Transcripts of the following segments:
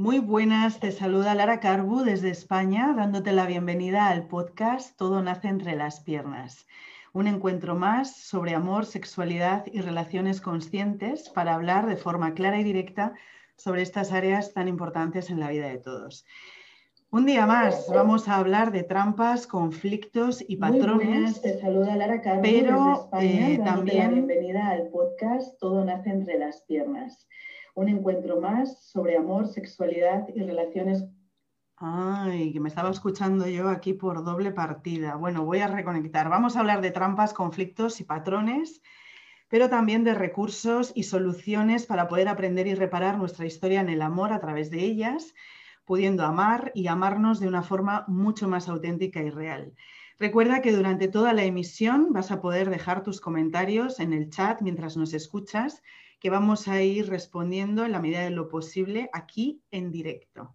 Muy buenas, te saluda Lara Carbu desde España, dándote la bienvenida al podcast Todo nace entre las piernas. Un encuentro más sobre amor, sexualidad y relaciones conscientes para hablar de forma clara y directa sobre estas áreas tan importantes en la vida de todos. Un día más vamos a hablar de trampas, conflictos y patrones. te saluda Lara Carbu pero desde España, eh, también la bienvenida al podcast Todo nace entre las piernas un encuentro más sobre amor, sexualidad y relaciones. Ay, que me estaba escuchando yo aquí por doble partida. Bueno, voy a reconectar. Vamos a hablar de trampas, conflictos y patrones, pero también de recursos y soluciones para poder aprender y reparar nuestra historia en el amor a través de ellas, pudiendo amar y amarnos de una forma mucho más auténtica y real. Recuerda que durante toda la emisión vas a poder dejar tus comentarios en el chat mientras nos escuchas que vamos a ir respondiendo en la medida de lo posible aquí en directo.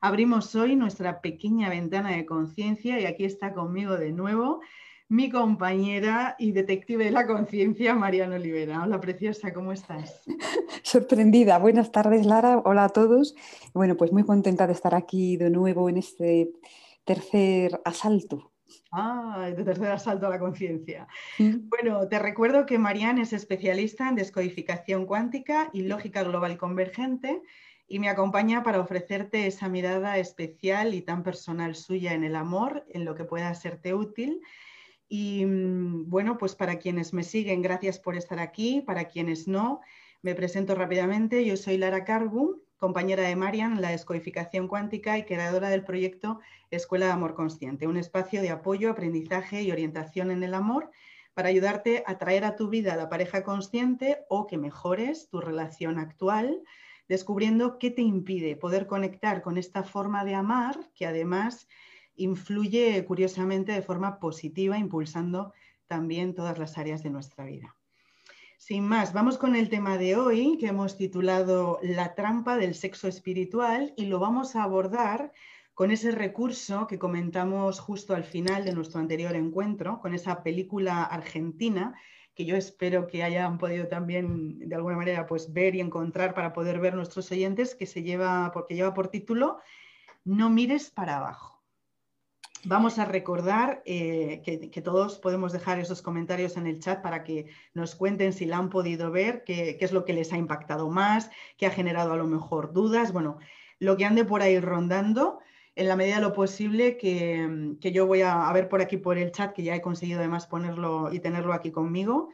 Abrimos hoy nuestra pequeña ventana de conciencia y aquí está conmigo de nuevo mi compañera y detective de la conciencia, Mariana Olivera. Hola, preciosa, ¿cómo estás? Sorprendida. Buenas tardes, Lara. Hola a todos. Bueno, pues muy contenta de estar aquí de nuevo en este tercer asalto Ah, de tercer asalto a la conciencia. Bueno, te recuerdo que Marianne es especialista en descodificación cuántica y lógica global convergente y me acompaña para ofrecerte esa mirada especial y tan personal suya en el amor, en lo que pueda serte útil. Y mm, bueno, pues para quienes me siguen, gracias por estar aquí. Para quienes no, me presento rápidamente. Yo soy Lara Carbu, compañera de Marian la descodificación cuántica y creadora del proyecto Escuela de Amor Consciente, un espacio de apoyo, aprendizaje y orientación en el amor para ayudarte a traer a tu vida la pareja consciente o que mejores tu relación actual, descubriendo qué te impide poder conectar con esta forma de amar que además influye curiosamente de forma positiva, impulsando también todas las áreas de nuestra vida. Sin más, vamos con el tema de hoy que hemos titulado La trampa del sexo espiritual y lo vamos a abordar con ese recurso que comentamos justo al final de nuestro anterior encuentro, con esa película argentina que yo espero que hayan podido también de alguna manera pues ver y encontrar para poder ver nuestros oyentes que se lleva porque lleva por título No mires para abajo. Vamos a recordar eh, que, todos podemos dejar esos comentarios en el chat para que nos cuenten si la han podido ver, qué, es lo que les ha impactado más, qué ha generado a lo mejor dudas, bueno, lo que ande por ahí rondando en la medida de lo posible que, que, yo voy a, ver por aquí por el chat, que ya he conseguido además ponerlo y tenerlo aquí conmigo,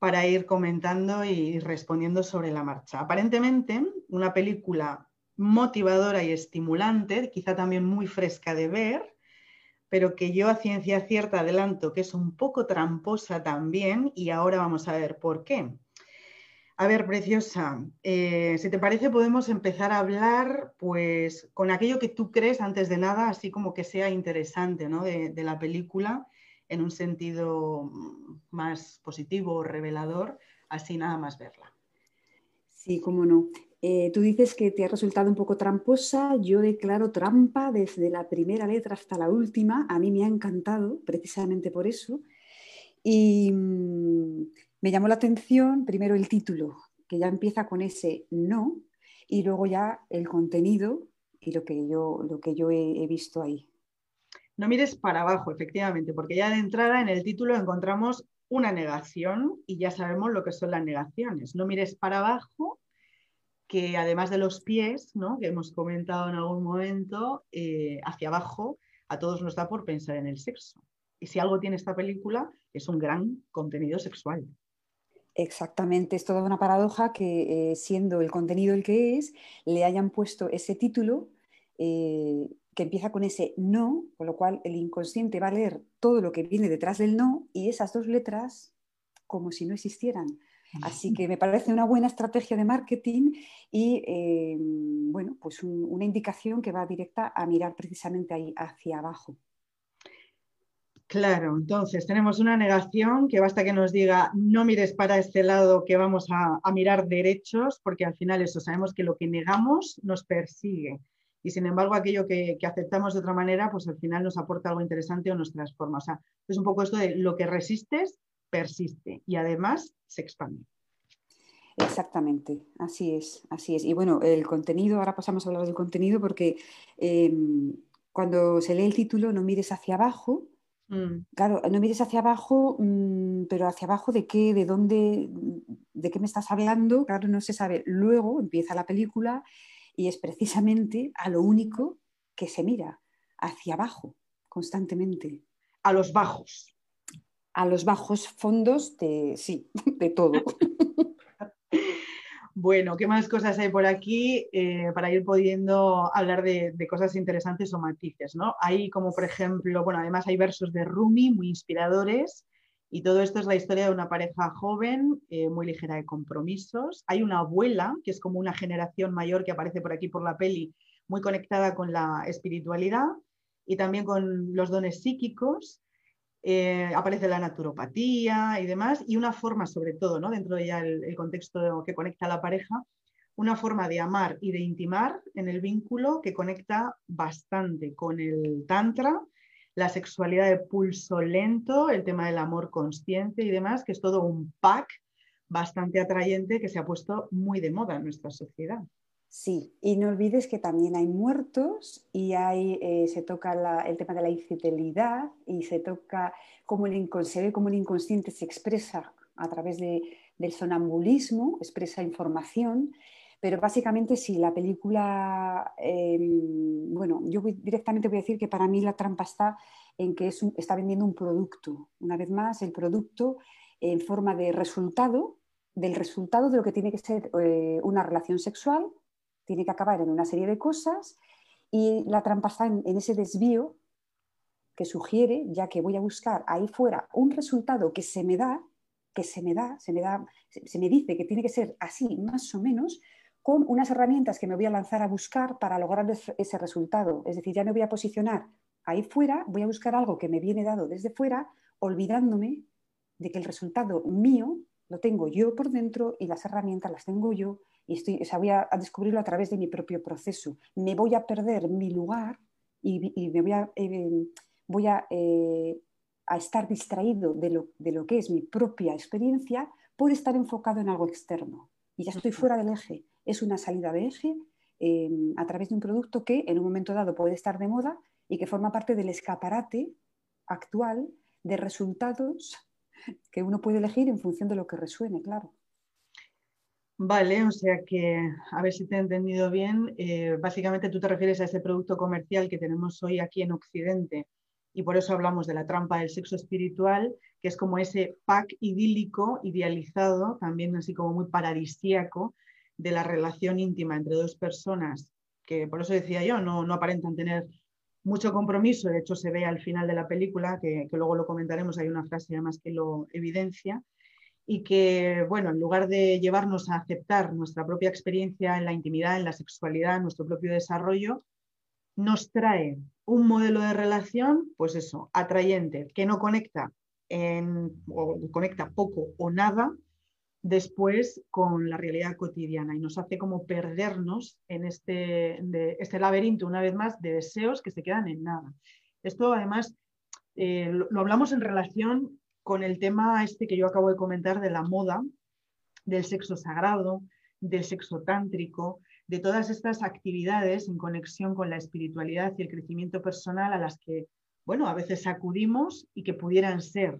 para ir comentando y respondiendo sobre la marcha. Aparentemente, una película motivadora y estimulante, quizá también muy fresca de ver, pero que yo a ciencia cierta adelanto que es un poco tramposa también y ahora vamos a ver por qué. A ver, preciosa, eh, si te parece podemos empezar a hablar pues con aquello que tú crees antes de nada, así como que sea interesante ¿no? de, de la película en un sentido más positivo o revelador, así nada más verla. Sí, cómo no. Eh, tú dices que te ha resultado un poco tramposa, yo declaro trampa desde la primera letra hasta la última, a mí me ha encantado precisamente por eso. Y mm, me llamó la atención primero el título, que ya empieza con ese no, y luego ya el contenido y lo que yo, lo que yo he, he visto ahí. No mires para abajo, efectivamente, porque ya de entrada en el título encontramos una negación y ya sabemos lo que son las negaciones. No mires para abajo que además de los pies, ¿no? que hemos comentado en algún momento, eh, hacia abajo, a todos nos da por pensar en el sexo. Y si algo tiene esta película, es un gran contenido sexual. Exactamente, es toda una paradoja que eh, siendo el contenido el que es, le hayan puesto ese título eh, que empieza con ese no, con lo cual el inconsciente va a leer todo lo que viene detrás del no y esas dos letras como si no existieran. Así que me parece una buena estrategia de marketing y eh, bueno, pues una indicación que va directa a mirar precisamente ahí hacia abajo. Claro, entonces tenemos una negación que basta que nos diga no mires para este lado que vamos a, mirar derechos, porque al final eso sabemos que lo que negamos nos persigue. Y sin embargo, aquello que, que, aceptamos de otra manera, pues al final nos aporta algo interesante o nos transforma. O sea, es un poco esto de lo que resistes persiste y además se expande. Exactamente, así es, así es. Y bueno, el contenido, ahora pasamos a hablar del contenido porque em, cuando se lee el título no mires hacia abajo, mm. claro, no mires hacia abajo, mm, pero hacia abajo de qué, de dónde, de qué me estás hablando, claro, no se sabe. Luego empieza la película y es precisamente a lo único que se mira, hacia abajo, constantemente. A los bajos. A los bajos fondos de, sí, de todo. Bueno, ¿qué más cosas hay por aquí eh, para ir pudiendo hablar de, cosas interesantes o matices? ¿no? Hay como, por ejemplo, bueno, además hay versos de Rumi muy inspiradores y todo esto es la historia de una pareja joven, eh, muy ligera de compromisos. Hay una abuela, que es como una generación mayor que aparece por aquí por la peli, muy conectada con la espiritualidad y también con los dones psíquicos. Eh, aparece la naturopatía y demás, y una forma, sobre todo, ¿no? dentro de ya el, contexto que conecta a la pareja, una forma de amar y de intimar en el vínculo que conecta bastante con el tantra, la sexualidad de pulso lento, el tema del amor consciente y demás, que es todo un pack bastante atrayente que se ha puesto muy de moda en nuestra sociedad. Sí, y no olvides que también hay muertos y hay, eh, se toca el tema de la infidelidad y se toca cómo el, el inconsciente se expresa a través del sonambulismo, expresa información, pero básicamente sí, la película, em, bueno, yo directamente voy a decir que para mí la trampa está en que está vendiendo un producto, una vez más, el producto en forma de resultado, del resultado de lo que tiene que ser eh, una relación sexual tiene que acabar en una serie de cosas y la trampa está en, ese desvío que sugiere, ya que voy a buscar ahí fuera un resultado que se me da, que se me da, se me da, se me dice que tiene que ser así, más o menos, con unas herramientas que me voy a lanzar a buscar para lograr ese resultado. Es decir, ya no voy a posicionar ahí fuera, voy a buscar algo que me viene dado desde fuera, olvidándome de que el resultado mío lo tengo yo por dentro y las herramientas las tengo yo y estoy, voy a, descubrirlo a través de mi propio proceso. Me voy a perder mi lugar y, me voy a, eh, voy eh, a, estar distraído de lo, de lo, que es mi propia experiencia por estar enfocado en algo externo. Y ya estoy fuera del eje. Es una salida de eje em, a través de un producto que en un momento dado puede estar de moda y que forma parte del escaparate actual de resultados que uno puede elegir en función de lo que resuene, claro. Vale, o sea que, a ver si te he entendido bien, eh, básicamente tú te refieres a ese producto comercial que tenemos hoy aquí en Occidente y por eso hablamos de la trampa del sexo espiritual, que es como ese pack idílico, idealizado, también así como muy paradisíaco, de la relación íntima entre dos personas, que por eso decía yo, no, no aparentan tener mucho compromiso, de hecho se ve al final de la película, que, que luego lo comentaremos, hay una frase además que lo evidencia, y que, bueno, en lugar de llevarnos a aceptar nuestra propia experiencia en la intimidad, en la sexualidad, en nuestro propio desarrollo, nos trae un modelo de relación, pues eso, atrayente, que no conecta en, o conecta poco o nada después con la realidad cotidiana y nos hace como perdernos en este, este laberinto, una vez más, de deseos que se quedan en nada. Esto además eh, lo hablamos en relación con el tema este que yo acabo de comentar de la moda, del sexo sagrado, del sexo tántrico, de todas estas actividades en conexión con la espiritualidad y el crecimiento personal a las que, bueno, a veces acudimos y que pudieran ser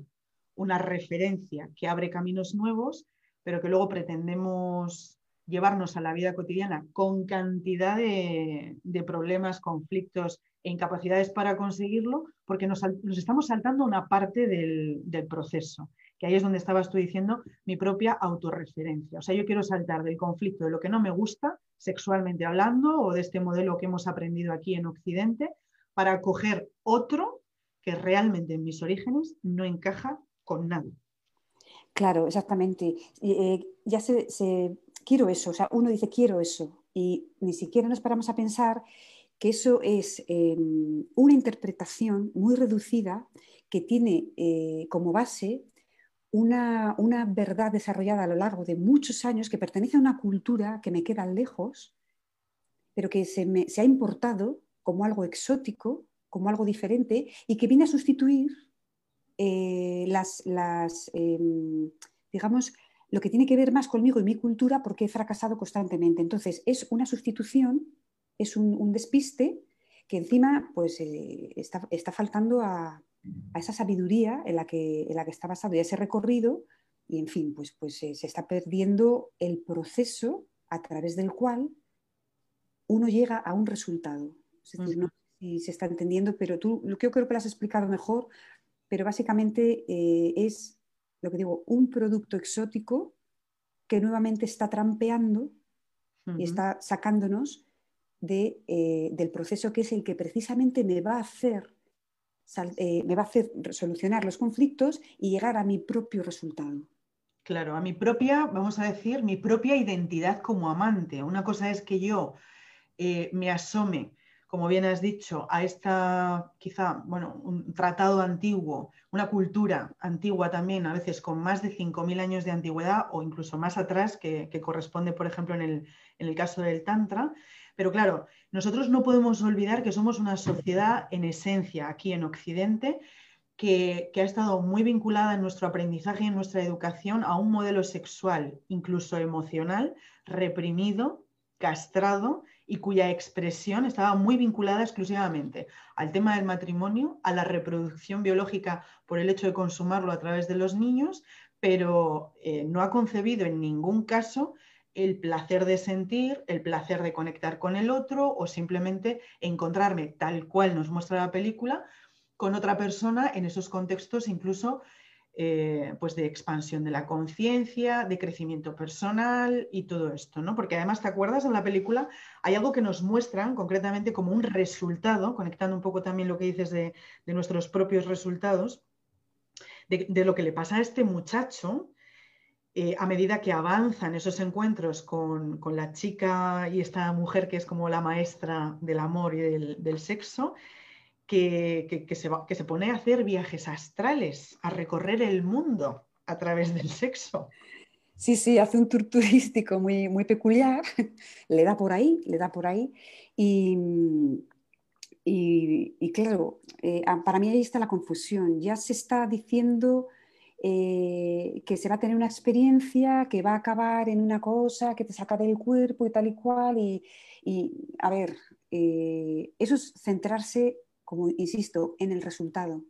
una referencia que abre caminos nuevos, pero que luego pretendemos llevarnos a la vida cotidiana con cantidad de, de problemas, conflictos incapacidades para conseguirlo, porque nos, estamos saltando una parte del, proceso, que ahí es donde estabas tú diciendo mi propia autorreferencia. O sea, yo quiero saltar del conflicto de lo que no me gusta, sexualmente hablando, o de este modelo que hemos aprendido aquí en Occidente, para coger otro que realmente en mis orígenes no encaja con nada. Claro, exactamente. Eh, ya se, quiero eso, o sea, uno dice quiero eso y ni siquiera nos paramos a pensar que eso es em, una interpretación muy reducida que tiene eh, como base una, verdad desarrollada a lo largo de muchos años que pertenece a una cultura que me queda lejos, pero que se, me, ha importado como algo exótico, como algo diferente y que viene a sustituir eh, las, las em, digamos, lo que tiene que ver más conmigo y mi cultura porque he fracasado constantemente. Entonces, es una sustitución, es un, despiste que encima pues, eh, está, faltando a, esa sabiduría en la, que, en la que está basado y ese recorrido y, en fin, pues, pues eh, se está perdiendo el proceso a través del cual uno llega a un resultado. Es decir, no sé si se está entendiendo, pero tú lo que yo creo que lo has explicado mejor, pero básicamente eh, es lo que digo, un producto exótico que nuevamente está trampeando y está sacándonos de, eh, del proceso que es el que precisamente me va a hacer eh, me va a hacer solucionar los conflictos y llegar a mi propio resultado. Claro, a mi propia, vamos a decir, mi propia identidad como amante. Una cosa es que yo eh, me asome como bien has dicho, a esta quizá, bueno, un tratado antiguo, una cultura antigua también, a veces con más de 5.000 años de antigüedad o incluso más atrás, que, corresponde, por ejemplo, en el, caso del Tantra. Pero claro, nosotros no podemos olvidar que somos una sociedad en esencia aquí en Occidente que, que, ha estado muy vinculada en nuestro aprendizaje y en nuestra educación a un modelo sexual, incluso emocional, reprimido, castrado y cuya expresión estaba muy vinculada exclusivamente al tema del matrimonio, a la reproducción biológica por el hecho de consumarlo a través de los niños, pero eh, no ha concebido en ningún caso el placer de sentir, el placer de conectar con el otro o simplemente encontrarme tal cual nos muestra la película con otra persona en esos contextos incluso eh, pues de expansión de la conciencia, de crecimiento personal y todo esto, ¿no? Porque además, ¿te acuerdas en la película? Hay algo que nos muestran concretamente como un resultado, conectando un poco también lo que dices de, nuestros propios resultados, de, lo que le pasa a este muchacho eh, a medida que avanzan esos encuentros con, la chica y esta mujer que es como la maestra del amor y del sexo, que, se que se pone a hacer viajes astrales, a recorrer el mundo a través del sexo. Sí, sí, hace un tour turístico muy, muy peculiar, le da por ahí, le da por ahí. Y, y, claro, eh, para mí ahí está la confusión. Ya se está diciendo eh, que se va a tener una experiencia que va a acabar en una cosa que te saca del cuerpo y tal y cual. Y, a ver, eh, eso es centrarse como insisto, en el resultado.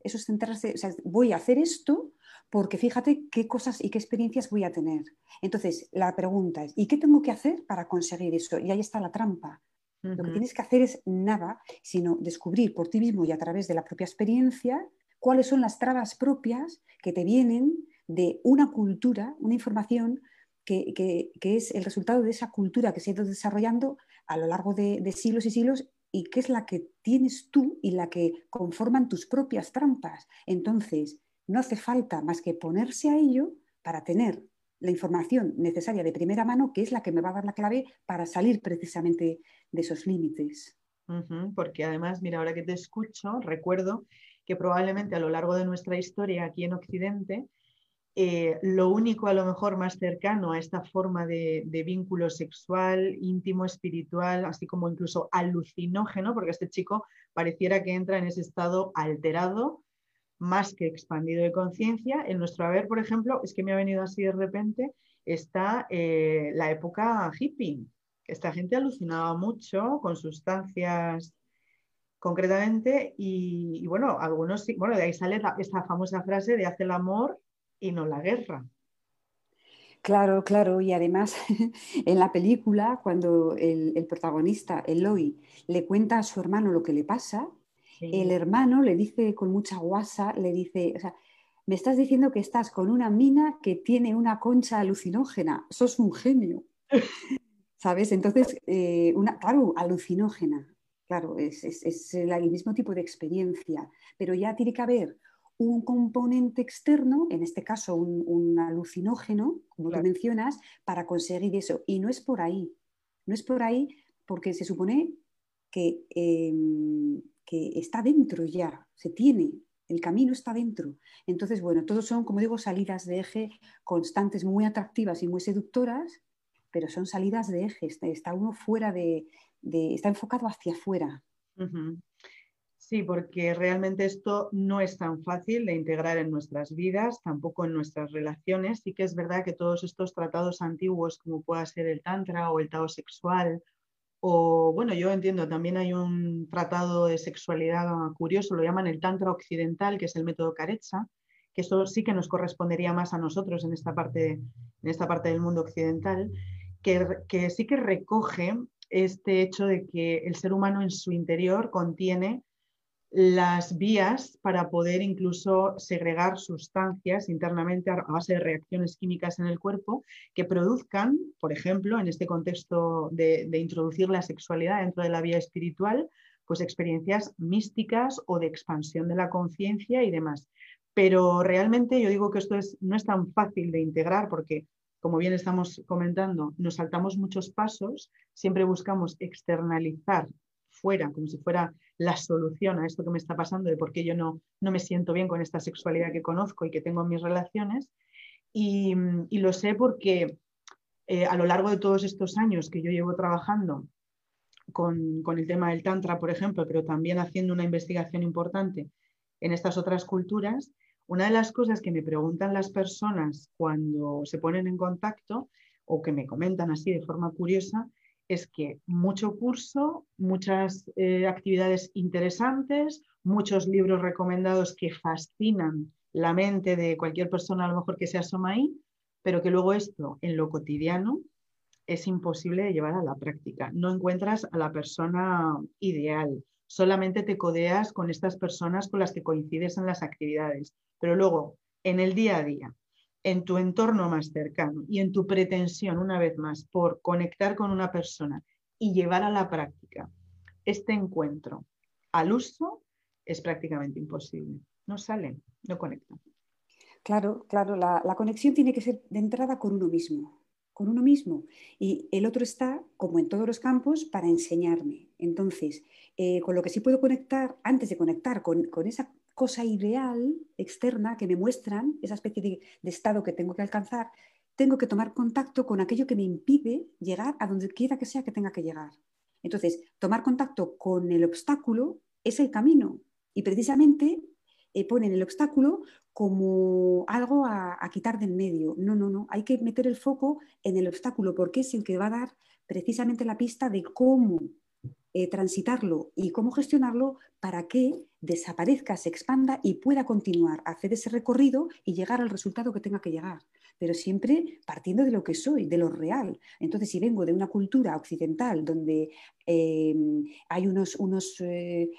Eso es centrarse, o sea, voy a hacer esto porque fíjate qué cosas y qué experiencias voy a tener. Entonces, la pregunta es, ¿y qué tengo que hacer para conseguir eso? Y ahí está la trampa. Lo que tienes que hacer es nada, sino descubrir por ti mismo y a través de la propia experiencia cuáles son las trabas propias que te vienen de una cultura, una información que, es el resultado de esa cultura que se ha ido desarrollando a lo largo de, de siglos y siglos y qué es la que tienes tú y la que conforman tus propias trampas. Entonces, no hace falta más que ponerse a ello para tener la información necesaria de primera mano, que es la que me va a dar la clave para salir precisamente de esos límites. porque además, mira, ahora que te escucho, recuerdo que probablemente a lo largo de nuestra historia aquí en Occidente, eh, lo único a lo mejor más cercano a esta forma de, vínculo sexual, íntimo, espiritual, así como incluso alucinógeno, porque este chico pareciera que entra en ese estado alterado, más que expandido de conciencia. En nuestro haber, por ejemplo, es que me ha venido así de repente, está eh, la época hippie, esta gente alucinaba mucho con sustancias concretamente y, bueno, algunos bueno, de ahí sale esta famosa frase de hace el amor y no la guerra. Claro, claro, y además en la película, cuando el, protagonista, Eloy, le cuenta a su hermano lo que le pasa, el hermano le dice con mucha guasa, le dice, o sea, me estás diciendo que estás con una mina que tiene una concha alucinógena, sos un genio. ¿Sabes? Entonces, eh, una, claro, alucinógena, claro, es, es, el mismo tipo de experiencia, pero ya tiene que haber un componente externo, en este caso un, alucinógeno, como tú mencionas, para conseguir eso. Y no es por ahí, no es por ahí porque se supone que, em, que está dentro ya, se tiene, el camino está dentro. Entonces, bueno, todos son, como digo, salidas de eje constantes, muy atractivas y muy seductoras, pero son salidas de eje, está uno fuera de, está enfocado hacia afuera. Sí, porque realmente esto no es tan fácil de integrar en nuestras vidas, tampoco en nuestras relaciones. Sí que es verdad que todos estos tratados antiguos, como pueda ser el Tantra o el Tao sexual, o bueno, yo entiendo, también hay un tratado de sexualidad curioso, lo llaman el Tantra occidental, que es el método Karetsa, que eso sí que nos correspondería más a nosotros en esta parte, en esta parte del mundo occidental, que, que sí que recoge este hecho de que el ser humano en su interior contiene las vías para poder incluso segregar sustancias internamente a base de reacciones químicas en el cuerpo que produzcan, por ejemplo, en este contexto de, introducir la sexualidad dentro de la vía espiritual, pues experiencias místicas o de expansión de la conciencia y demás. Pero realmente yo digo que esto es, no es tan fácil de integrar porque, como bien estamos comentando, nos saltamos muchos pasos, siempre buscamos externalizar fuera, como si fuera la solución a esto que me está pasando, de por qué yo no, no me siento bien con esta sexualidad que conozco y que tengo en mis relaciones. Y, lo sé porque eh, a lo largo de todos estos años que yo llevo trabajando con, con, el tema del Tantra, por ejemplo, pero también haciendo una investigación importante en estas otras culturas, una de las cosas que me preguntan las personas cuando se ponen en contacto o que me comentan así de forma curiosa es que mucho curso, muchas eh, actividades interesantes, muchos libros recomendados que fascinan la mente de cualquier persona a lo mejor que se asoma ahí, pero que luego esto en lo cotidiano es imposible de llevar a la práctica. No encuentras a la persona ideal, solamente te codeas con estas personas con las que coincides en las actividades, pero luego en el día a día, en tu entorno más cercano y en tu pretensión, una vez más, por conectar con una persona y llevar a la práctica este encuentro al uso, es prácticamente imposible. No sale, no conecta. Claro, claro, la, conexión tiene que ser de entrada con uno mismo, con uno mismo. Y el otro está, como en todos los campos, para enseñarme. Entonces, eh, con lo que sí puedo conectar, antes de conectar con, con esa cosa ideal externa que me muestran, esa especie de, estado que tengo que alcanzar, tengo que tomar contacto con aquello que me impide llegar a donde quiera que sea que tenga que llegar. Entonces, tomar contacto con el obstáculo es el camino y precisamente eh, ponen el obstáculo como algo a, a, quitar del medio. No, no, no, hay que meter el foco en el obstáculo porque es el que va a dar precisamente la pista de cómo eh, transitarlo y cómo gestionarlo para que desaparezca, se expanda y pueda continuar, hacer ese recorrido y llegar al resultado que tenga que llegar. Pero siempre partiendo de lo que soy, de lo real. Entonces, si vengo de una cultura occidental donde eh, hay unos, eh,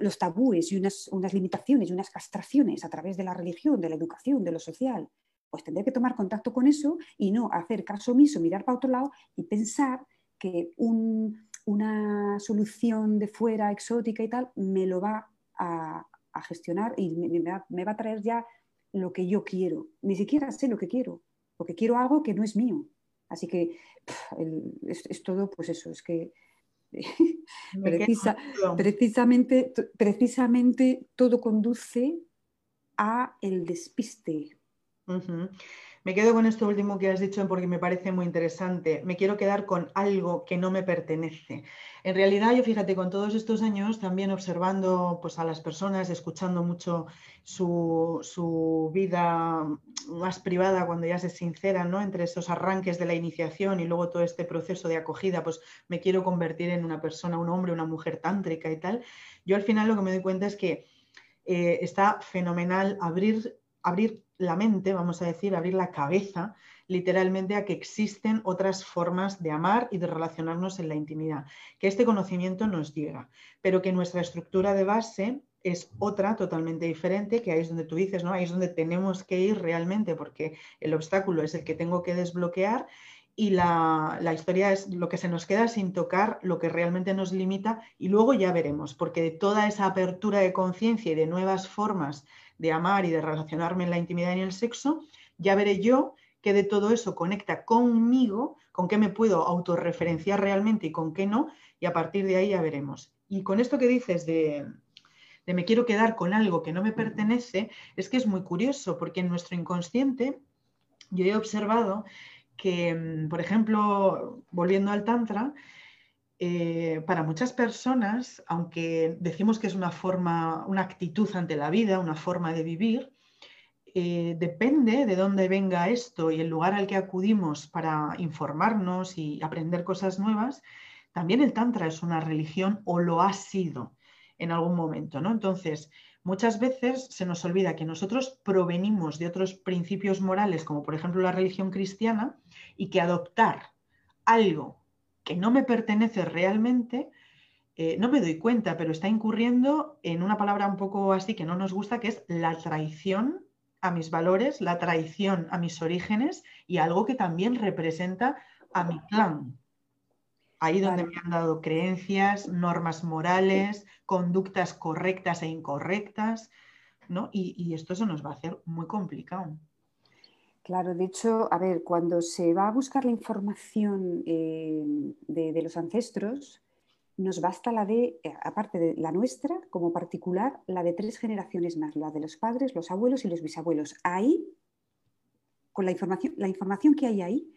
los tabúes y unas, unas limitaciones y unas castraciones a través de la religión, de la educación, de lo social, pues tendré que tomar contacto con eso y no hacer caso omiso, mirar para otro lado y pensar que una solución de fuera, exótica y tal, me lo va a, gestionar y me, va, a traer ya lo que yo quiero. Ni siquiera sé lo que quiero, porque quiero algo que no es mío. Así que es, todo, pues eso, es que precisamente, precisamente todo conduce a el despiste. Me quedo con esto último que has dicho porque me parece muy interesante. Me quiero quedar con algo que no me pertenece. En realidad, yo fíjate, con todos estos años también observando pues, a las personas, escuchando mucho su, vida más privada cuando ya se sinceran, ¿no? Entre esos arranques de la iniciación y luego todo este proceso de acogida, pues me quiero convertir en una persona, un hombre, una mujer tántrica y tal. Yo al final lo que me doy cuenta es que eh, está fenomenal abrir, abrir la mente, vamos a decir, abrir la cabeza literalmente a que existen otras formas de amar y de relacionarnos en la intimidad, que este conocimiento nos llega, pero que nuestra estructura de base es otra totalmente diferente, que ahí es donde tú dices, ¿no? Ahí es donde tenemos que ir realmente, porque el obstáculo es el que tengo que desbloquear y la, la, historia es lo que se nos queda sin tocar, lo que realmente nos limita y luego ya veremos, porque de toda esa apertura de conciencia y de nuevas formas de amar y de relacionarme en la intimidad y en el sexo, ya veré yo que de todo eso conecta conmigo, con qué me puedo autorreferenciar realmente y con qué no, y a partir de ahí ya veremos. Y con esto que dices de, de me quiero quedar con algo que no me pertenece, es que es muy curioso, porque en nuestro inconsciente yo he observado que, mm, por ejemplo, volviendo al Tantra, eh, para muchas personas, aunque decimos que es una forma, una actitud ante la vida, una forma de vivir, eh, depende de dónde venga esto y el lugar al que acudimos para informarnos y aprender cosas nuevas, también el Tantra es una religión o lo ha sido en algún momento, ¿no? Entonces, muchas veces se nos olvida que nosotros provenimos de otros principios morales, como por ejemplo la religión cristiana, y que adoptar algo que no me pertenece realmente, eh, no me doy cuenta, pero está incurriendo en una palabra un poco así que no nos gusta, que es la traición a mis valores, la traición a mis orígenes y algo que también representa a mi clan. Ahí donde me han dado creencias, normas morales, conductas correctas e incorrectas, ¿no? Y, esto se nos va a hacer muy complicado. Claro, de hecho, a ver, cuando se va a buscar la información eh, de, los ancestros, nos basta la de, eh, aparte de la nuestra como particular, la de tres generaciones más, la de los padres, los abuelos y los bisabuelos. Ahí, con la información, la información que hay ahí,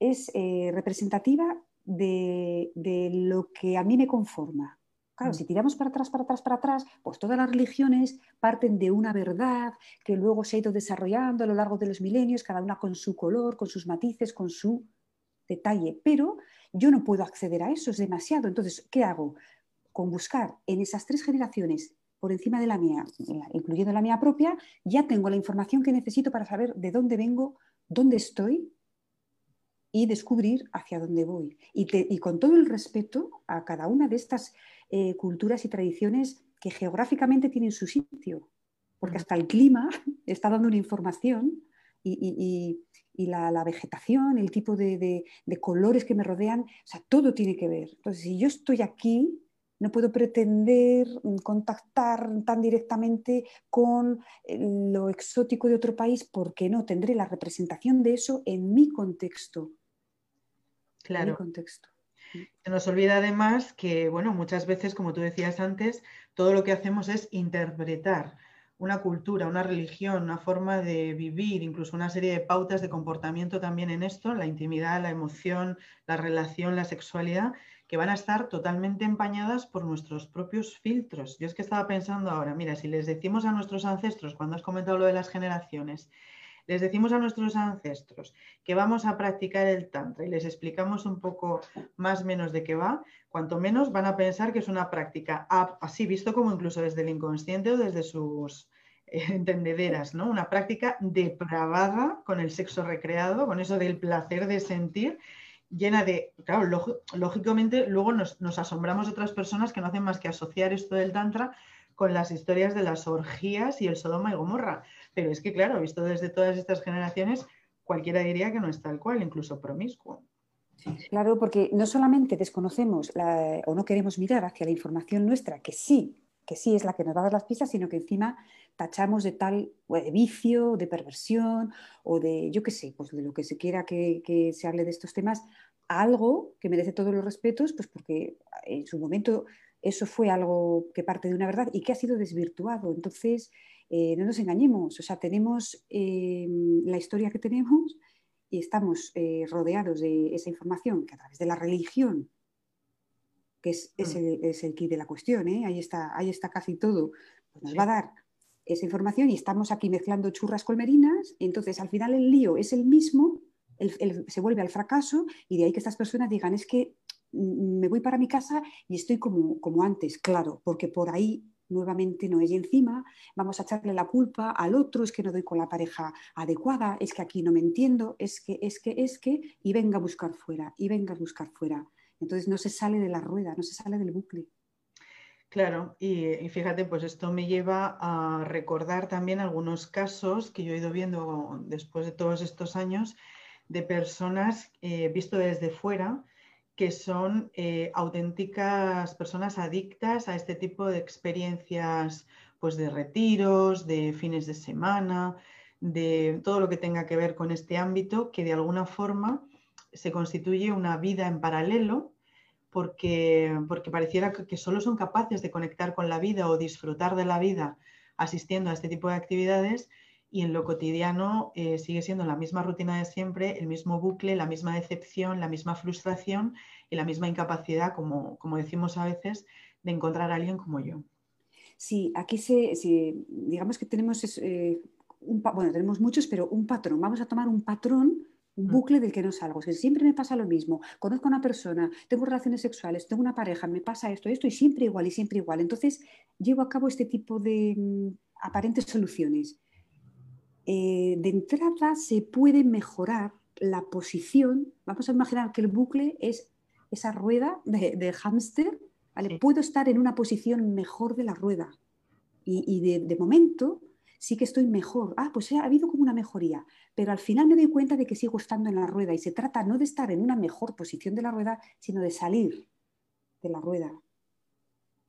es eh, representativa de, lo que a mí me conforma. Claro, mm. si tiramos para atrás, para atrás, para atrás, pues todas las religiones parten de una verdad que luego se ha ido desarrollando a lo largo de los milenios, cada una con su color, con sus matices, con su detalle. Pero yo no puedo acceder a eso, es demasiado. Entonces, ¿qué hago? Con buscar en esas tres generaciones por encima de la mía, incluyendo la mía propia, ya tengo la información que necesito para saber de dónde vengo, dónde estoy y descubrir hacia dónde voy. Y, con todo el respeto a cada una de estas eh, culturas y tradiciones que geográficamente tienen su sitio, porque hasta el clima está dando una información y, la, vegetación, el tipo de, colores que me rodean, o sea, todo tiene que ver. Entonces, si yo estoy aquí, no puedo pretender mm, contactar tan directamente con eh, lo exótico de otro país porque no tendré la representación de eso en mi contexto. Claro. En mi contexto. Se nos olvida además que, bueno, muchas veces, como tú decías antes, todo lo que hacemos es interpretar una cultura, una religión, una forma de vivir, incluso una serie de pautas de comportamiento también en esto, la intimidad, la emoción, la relación, la sexualidad, que van a estar totalmente empañadas por nuestros propios filtros. Yo es que estaba pensando ahora, mira, si les decimos a nuestros ancestros, cuando has comentado lo de las generaciones, les decimos a nuestros ancestros que vamos a practicar el tantra y les explicamos un poco más menos de qué va, cuanto menos van a pensar que es una práctica así visto como incluso desde el inconsciente o desde sus eh, entendederas, ¿no? Una práctica depravada con el sexo recreado, con eso del placer de sentir llena de, claro, lógicamente luego nos, nos, asombramos de otras personas que no hacen más que asociar esto del tantra con las historias de las orgías y el Sodoma y Gomorra. Pero es que, claro, visto desde todas estas generaciones, cualquiera diría que no es tal cual, incluso promiscuo. Claro, porque no solamente desconocemos o no queremos mirar hacia la información nuestra, que sí, que sí es la que nos va las pistas, sino que encima tachamos de tal de vicio, de perversión o de, yo qué sé, pues de lo que se quiera que, se hable de estos temas, algo que merece todos los respetos, pues porque en su momento eso fue algo que parte de una verdad y que ha sido desvirtuado. Entonces, eh, no nos engañemos, o sea, tenemos eh, la historia que tenemos y estamos eh, rodeados de esa información que a través de la religión, que es, mm. el, es el, kit de la cuestión, ahí, está, ahí está casi todo, pues nos va a dar esa información y estamos aquí mezclando churras colmerinas, entonces al final el lío es el mismo, se vuelve al fracaso y de ahí que estas personas digan es que me voy para mi casa y estoy como, como antes, claro, porque por ahí nuevamente no es. Y encima vamos a echarle la culpa al otro, es que no doy con la pareja adecuada, es que aquí no me entiendo, es que, es que, es que, y venga a buscar fuera, y venga a buscar fuera. Entonces no se sale de la rueda, no se sale del bucle. Claro, y, fíjate, pues esto me lleva a recordar también algunos casos que yo he ido viendo después de todos estos años de personas eh, visto desde fuera que son eh, auténticas personas adictas a este tipo de experiencias pues de retiros, de fines de semana, de todo lo que tenga que ver con este ámbito que de alguna forma se constituye una vida en paralelo porque, porque pareciera que, solo son capaces de conectar con la vida o disfrutar de la vida asistiendo a este tipo de actividades y en lo cotidiano eh, sigue siendo la misma rutina de siempre, el mismo bucle, la misma decepción, la misma frustración y la misma incapacidad, como, como decimos a veces, de encontrar a alguien como yo. Sí, aquí se, digamos que tenemos, eh, un, bueno, tenemos muchos, pero un patrón. Vamos a tomar un patrón un mm. bucle del que no salgo. siempre me pasa lo mismo. Conozco a una persona, tengo relaciones sexuales, tengo una pareja, me pasa esto, esto y siempre igual y siempre igual. Entonces llevo a cabo este tipo de mm, aparentes soluciones. Eh, de entrada se puede mejorar la posición. Vamos a imaginar que el bucle es esa rueda de, hámster. Puedo estar en una posición mejor de la rueda. Y, de, momento sí que estoy mejor. Ah, pues ha habido como una mejoría. Pero al final me doy cuenta de que sigo estando en la rueda. Y se trata no de estar en una mejor posición de la rueda, sino de salir de la rueda.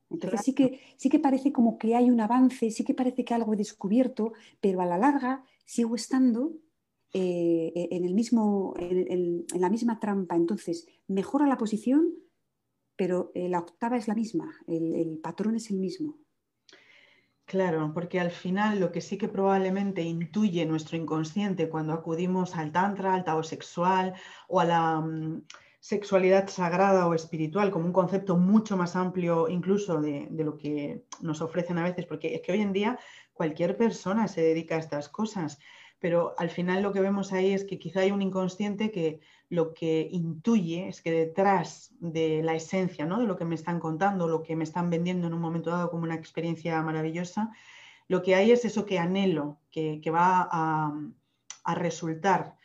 Entonces sí, que, sí que parece como que hay un avance, sí que parece que algo he descubierto, pero a la larga sigo estando eh, e, en, el mismo, en, la misma trampa. Entonces mejora la posición, pero eh, la octava es la misma, el, patrón es el mismo. Claro, porque al final lo que sí que probablemente intuye nuestro inconsciente cuando acudimos al tantra, al tao sexual o a la... Sexualidad sagrada o espiritual como un concepto mucho más amplio incluso de, lo que nos ofrecen a veces, porque es que hoy en día cualquier persona se dedica a estas cosas, pero al final lo que vemos ahí es que quizá hay un inconsciente que lo que intuye es que detrás de la esencia ¿no? de lo que me están contando, lo que me están vendiendo en un momento dado como una experiencia maravillosa, lo que hay es eso que anhelo, que, va a, a resultar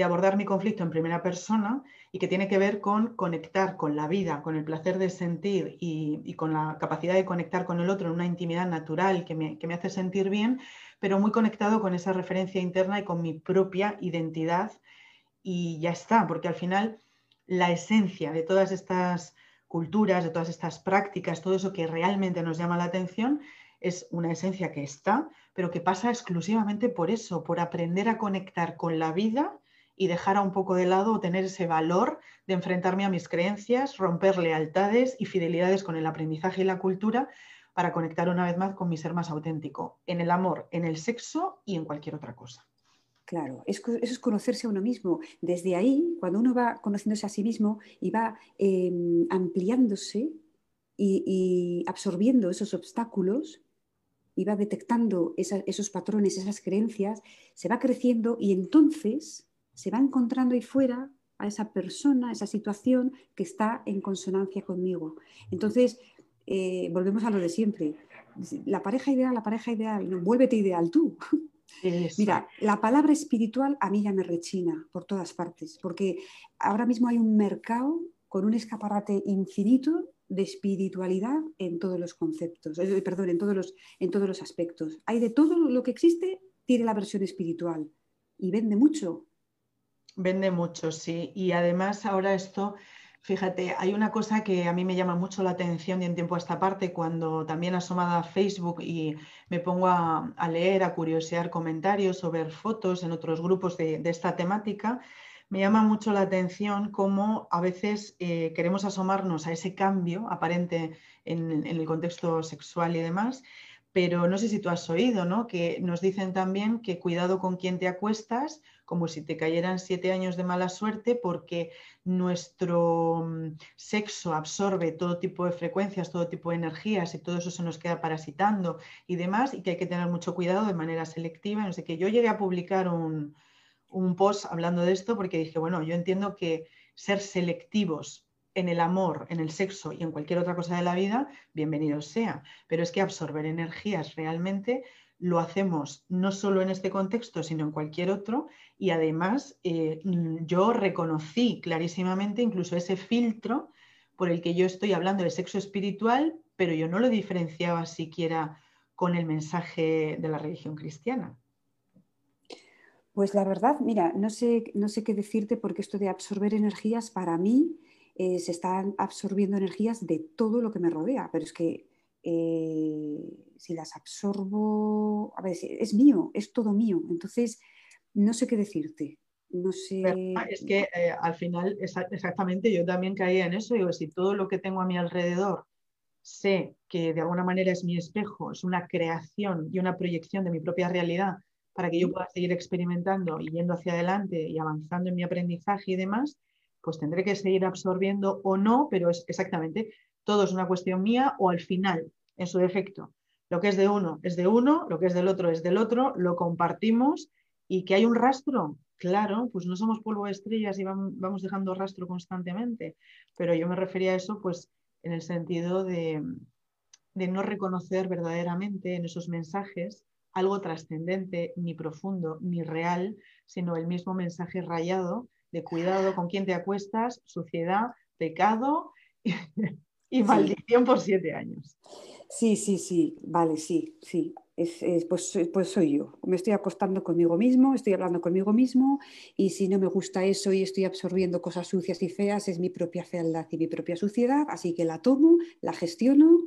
de abordar mi conflicto en primera persona y que tiene que ver con conectar con la vida, con el placer de sentir y, con la capacidad de conectar con el otro en una intimidad natural que me, que me hace sentir bien, pero muy conectado con esa referencia interna y con mi propia identidad. Y ya está, porque al final la esencia de todas estas culturas, de todas estas prácticas, todo eso que realmente nos llama la atención, es una esencia que está, pero que pasa exclusivamente por eso, por aprender a conectar con la vida y dejar a un poco de lado o tener ese valor de enfrentarme a mis creencias, romper lealtades y fidelidades con el aprendizaje y la cultura para conectar una vez más con mi ser más auténtico, en el amor, en el sexo y en cualquier otra cosa. Claro, eso es conocerse a uno mismo. Desde ahí, cuando uno va conociéndose a sí mismo y va em, ampliándose y, absorbiendo esos obstáculos, y va detectando esos patrones, esas creencias, se va creciendo y entonces se va encontrando ahí fuera a esa persona, a esa situación que está en consonancia conmigo. Entonces, eh, volvemos a lo de siempre. La pareja ideal, la pareja ideal, no, vuélvete ideal tú. Mira, la palabra espiritual a mí ya me rechina por todas partes, porque ahora mismo hay un mercado con un escaparate infinito de espiritualidad en todos los conceptos, eh, perdón, en todos los, en todos los aspectos. Hay de todo lo que existe, tiene la versión espiritual y vende mucho, Vende mucho, sí. Y además ahora esto, fíjate, hay una cosa que a mí me llama mucho la atención y en tiempo a esta parte, cuando también asomada a Facebook y me pongo a, leer, a curiosear comentarios o ver fotos en otros grupos de, esta temática, me llama mucho la atención cómo a veces eh, queremos asomarnos a ese cambio aparente en, en el contexto sexual y demás pero no sé si tú has oído, ¿no? Que nos dicen también que cuidado con quién te acuestas como si te cayeran siete años de mala suerte porque nuestro mm, sexo absorbe todo tipo de frecuencias, todo tipo de energías y todo eso se nos queda parasitando y demás y que hay que tener mucho cuidado de manera selectiva. No sé, que yo llegué a publicar un, un post hablando de esto porque dije, bueno, yo entiendo que ser selectivos en el amor, en el sexo y en cualquier otra cosa de la vida, bienvenido sea. Pero es que absorber energías realmente lo hacemos no solo en este contexto, sino en cualquier otro. Y además, eh, yo reconocí clarísimamente incluso ese filtro por el que yo estoy hablando de sexo espiritual, pero yo no lo diferenciaba siquiera con el mensaje de la religión cristiana. Pues la verdad, mira, no sé, no sé qué decirte porque esto de absorber energías para mí eh, se están absorbiendo energías de todo lo que me rodea, pero es que eh, si las absorbo, a ver, es mío, es todo mío. Entonces, no sé qué decirte. No sé. Es que eh, al final, exactamente, yo también caía en eso. Digo, si todo lo que tengo a mi alrededor sé que de alguna manera es mi espejo, es una creación y una proyección de mi propia realidad, para que yo pueda seguir experimentando y yendo hacia adelante y avanzando en mi aprendizaje y demás, pues tendré que seguir absorbiendo o no, pero es exactamente, todo es una cuestión mía o al final, en su defecto. Lo que es de uno es de uno, lo que es del otro es del otro, lo compartimos y que hay un rastro, claro, pues no somos polvo de estrellas y vamos dejando rastro constantemente, pero yo me refería a eso pues en el sentido de, de no reconocer verdaderamente en esos mensajes algo trascendente, ni profundo, ni real, sino el mismo mensaje rayado de cuidado con quién te acuestas, suciedad, pecado y maldición por siete años. Sí, sí, sí, vale, sí, sí. pues, pues soy yo. Me estoy acostando conmigo mismo, estoy hablando conmigo mismo y si no me gusta eso y estoy absorbiendo cosas sucias y feas, es mi propia fealdad y mi propia suciedad, así que la tomo, la gestiono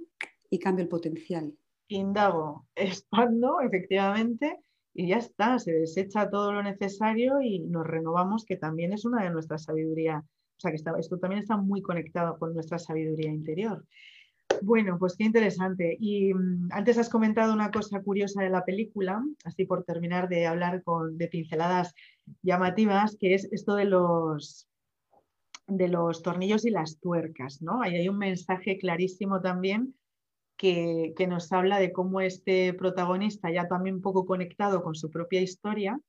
y cambio el potencial. Indago, expando, efectivamente, y ya está, se desecha todo lo necesario y nos renovamos, que también es una de nuestras sabiduría. O sea, que esto también está muy conectado con nuestra sabiduría interior. Bueno, pues qué interesante. Y mm, antes has comentado una cosa curiosa de la película, así por terminar de hablar con, de pinceladas llamativas, que es esto de los, de los tornillos y las tuercas, ¿no? Ahí hay un mensaje clarísimo también que, nos habla de cómo este protagonista, ya también poco conectado con su propia historia,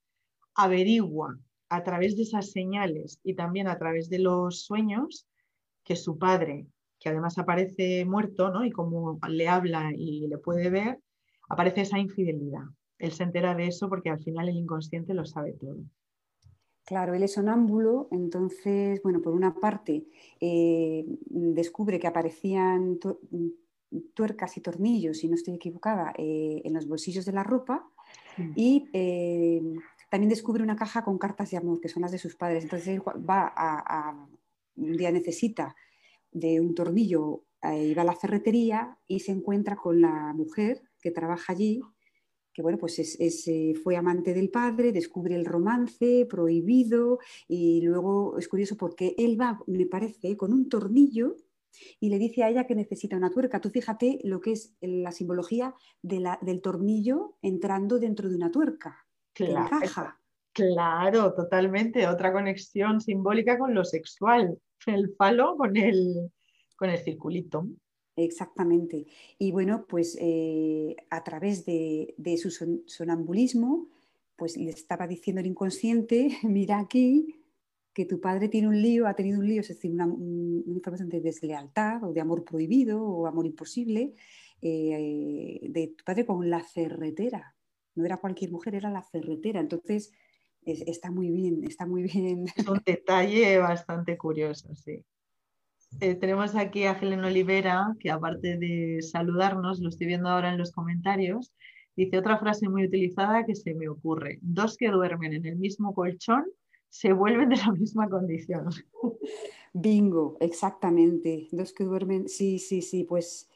averigua a través de esas señales y también a través de los sueños que su padre que además aparece muerto, ¿no? Y como le habla y le puede ver, aparece esa infidelidad. Él se entera de eso porque al final el inconsciente lo sabe todo. Claro, él es sonámbulo, entonces, bueno, por una parte eh, descubre que aparecían tuercas y tornillos, si no estoy equivocada, eh, en los bolsillos de la ropa y eh, también descubre una caja con cartas de amor, que son las de sus padres. Entonces él va a un día necesita de un tornillo iba a la ferretería y se encuentra con la mujer que trabaja allí, que bueno, pues es, eh, fue amante del padre, descubre el romance prohibido y luego es curioso porque él va, me parece, con un tornillo y le dice a ella que necesita una tuerca. Tú fíjate lo que es la simbología del tornillo entrando dentro de una tuerca. Claro, claro, totalmente. Otra conexión simbólica con lo sexual el falo con el, con el circulito. Exactamente. Y bueno, pues eh, a través de, su sonambulismo, pues le estaba diciendo el inconsciente, mira aquí, que tu padre tiene un lío, ha tenido un lío, es decir, una, información de deslealtad o de amor prohibido o amor imposible, eh, de tu padre con la ferretera. No era cualquier mujer, era la ferretera. Entonces, está muy bien, está muy bien. Es un detalle bastante curioso, sí. Eh, tenemos aquí a Helen Olivera, que aparte de saludarnos, lo estoy viendo ahora en los comentarios, dice otra frase muy utilizada que se me ocurre. Dos que duermen en el mismo colchón se vuelven de la misma condición. Bingo, exactamente. Dos que duermen, sí, sí, sí, pues,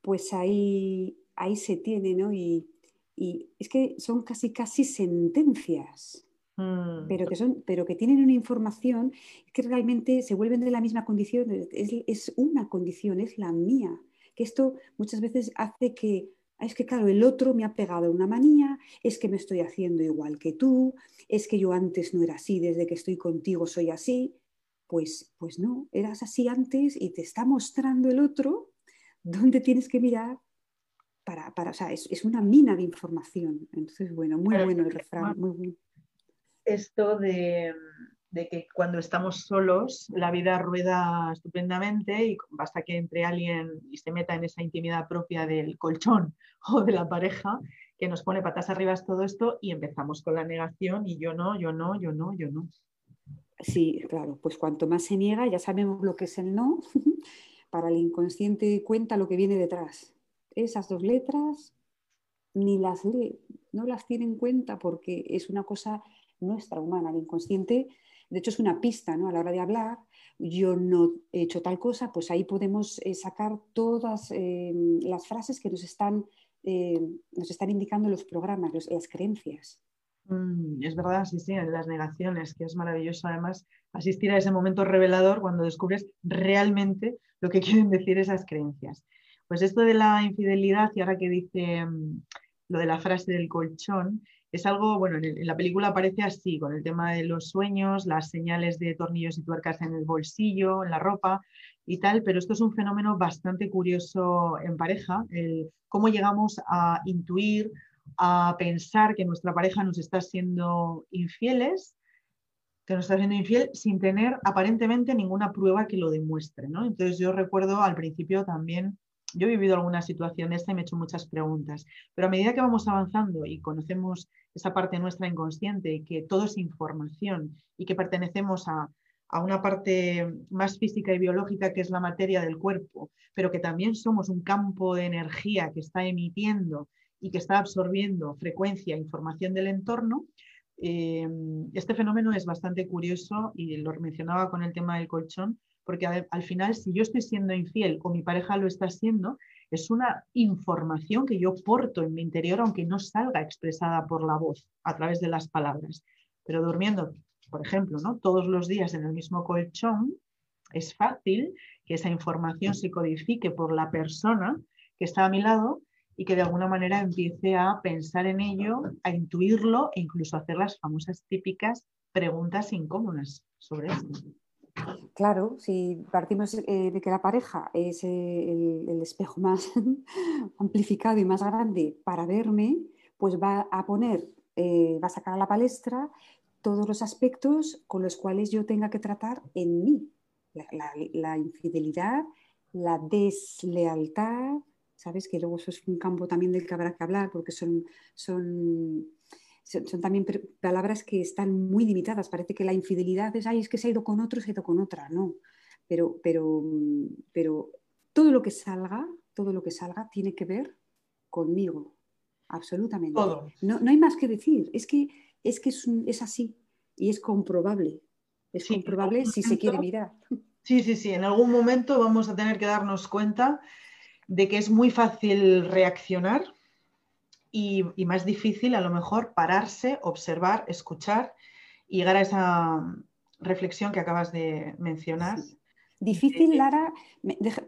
pues ahí, ahí se tiene, ¿no? Y, y es que son casi, casi sentencias. Mm. pero, que son, pero que tienen una información que realmente se vuelven de la misma condición, es, una condición, es la mía. Que esto muchas veces hace que, es que claro, el otro me ha pegado una manía, es que me estoy haciendo igual que tú, es que yo antes no era así, desde que estoy contigo soy así. Pues, pues no, eras así antes y te está mostrando el otro dónde tienes que mirar para, para o sea, es, es, una mina de información. Entonces, bueno, muy bueno el refrán, muy bueno esto de, que cuando estamos solos la vida rueda estupendamente y basta que entre alguien y se meta en esa intimidad propia del colchón o de la pareja que nos pone patas arriba todo esto y empezamos con la negación y yo no, yo no, yo no, yo no. Sí, claro, pues cuanto más se niega, ya sabemos lo que es el no, para el inconsciente cuenta lo que viene detrás. Esas dos letras ni las lee, no las tiene en cuenta porque es una cosa nuestra humana, el inconsciente, de hecho es una pista ¿no? a la hora de hablar, yo no he hecho tal cosa, pues ahí podemos eh, sacar todas eh, las frases que nos están, eh, nos están indicando los programas, las creencias. Mm, es verdad, sí, sí, las negaciones, que es maravilloso además asistir a ese momento revelador cuando descubres realmente lo que quieren decir esas creencias. Pues esto de la infidelidad, y ahora que dice mm, lo de la frase del colchón, es algo, bueno, en, la película aparece así, con el tema de los sueños, las señales de tornillos y tuercas en el bolsillo, en la ropa y tal, pero esto es un fenómeno bastante curioso en pareja, el cómo llegamos a intuir, a pensar que nuestra pareja nos está siendo infieles, que nos está siendo infiel sin tener aparentemente ninguna prueba que lo demuestre, ¿no? Entonces yo recuerdo al principio también yo he vivido alguna situación de esta y me he hecho muchas preguntas, pero a medida que vamos avanzando y conocemos esa parte nuestra inconsciente y que todo es información y que pertenecemos a, una parte más física y biológica que es la materia del cuerpo, pero que también somos un campo de energía que está emitiendo y que está absorbiendo frecuencia e información del entorno, eh, este fenómeno es bastante curioso y lo mencionaba con el tema del colchón, porque al, final si yo estoy siendo infiel o mi pareja lo está siendo, es una información que yo porto en mi interior, aunque no salga expresada por la voz a través de las palabras. Pero durmiendo, por ejemplo, ¿no? todos los días en el mismo colchón, es fácil que esa información se codifique por la persona que está a mi lado y que de alguna manera empiece a pensar en ello, a intuirlo e incluso hacer las famosas típicas preguntas incómodas sobre esto. Claro, si partimos eh, de que la pareja es eh, el, espejo más amplificado y más grande para verme, pues va a poner, eh, va a sacar a la palestra todos los aspectos con los cuales yo tenga que tratar en mí. La, infidelidad, la deslealtad, ¿sabes? Que luego eso es un campo también del que habrá que hablar porque son, son son, también palabras que están muy limitadas. Parece que la infidelidad es, ay, es que se ha ido con otro, se ha ido con otra. No, pero, pero, pero todo lo que salga, todo lo que salga tiene que ver conmigo, absolutamente. No, no, hay más que decir, es que es, que es, así y es comprobable. Es comprobable si se quiere mirar. Sí, sí, sí, en algún momento vamos a tener que darnos cuenta de que es muy fácil reaccionar y, más difícil a lo mejor pararse, observar, escuchar y llegar a esa reflexión que acabas de mencionar. Difícil, Lara,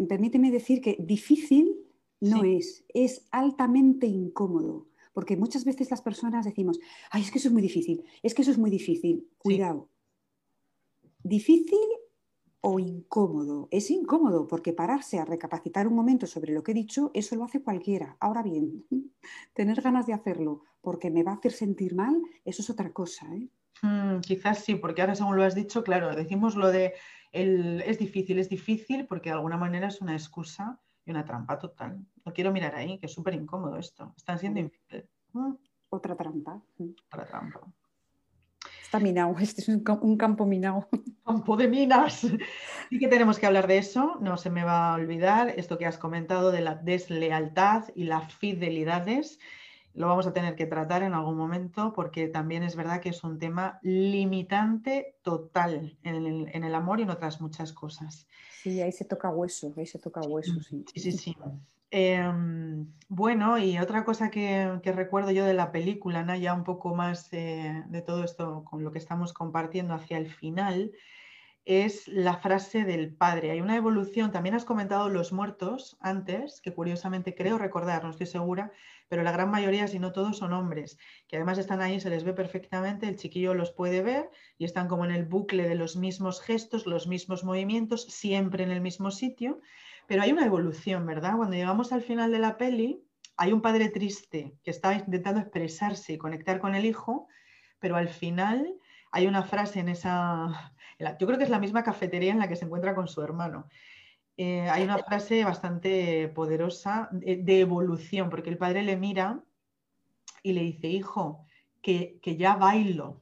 permíteme decir que difícil no es, es altamente incómodo. Porque muchas veces las personas decimos, ay, es que eso es muy difícil, es que eso es muy difícil. Cuidado. Difícil o incómodo. Es incómodo porque pararse a recapacitar un momento sobre lo que he dicho, eso lo hace cualquiera. Ahora bien, tener ganas de hacerlo porque me va a hacer sentir mal, eso es otra cosa. ¿eh? Mm, quizás sí, porque ahora según lo has dicho, claro, decimos lo de el, es difícil, es difícil porque de alguna manera es una excusa y una trampa total. No quiero mirar ahí, que es súper incómodo esto. Están siendo infieles. Mm. Otra trampa. Otra trampa. Está minado, este es un, campo minado. Campo de minas. Sí que tenemos que hablar de eso, no se me va a olvidar esto que has comentado de la deslealtad y las fidelidades. Lo vamos a tener que tratar en algún momento porque también es verdad que es un tema limitante total en el, amor y en otras muchas cosas. Sí, ahí se toca hueso, ahí se toca hueso, sí. Sí, sí, sí. Em, bueno, y otra cosa que, recuerdo yo de la película, ya un poco más eh, de todo esto con lo que estamos compartiendo hacia el final, es la frase del padre. Hay una evolución, también has comentado los muertos antes, que curiosamente creo recordar, no estoy segura, pero la gran mayoría, si no todos, son hombres, que además están ahí, se les ve perfectamente, el chiquillo los puede ver y están como en el bucle de los mismos gestos, los mismos movimientos, siempre en el mismo sitio. Pero hay una evolución, ¿verdad? Cuando llegamos al final de la peli, hay un padre triste que está intentando expresarse y conectar con el hijo, pero al final hay una frase en esa, yo creo que es la misma cafetería en la que se encuentra con su hermano. Eh, hay una frase bastante poderosa de, evolución, porque el padre le mira y le dice, hijo, que, que ya bailo.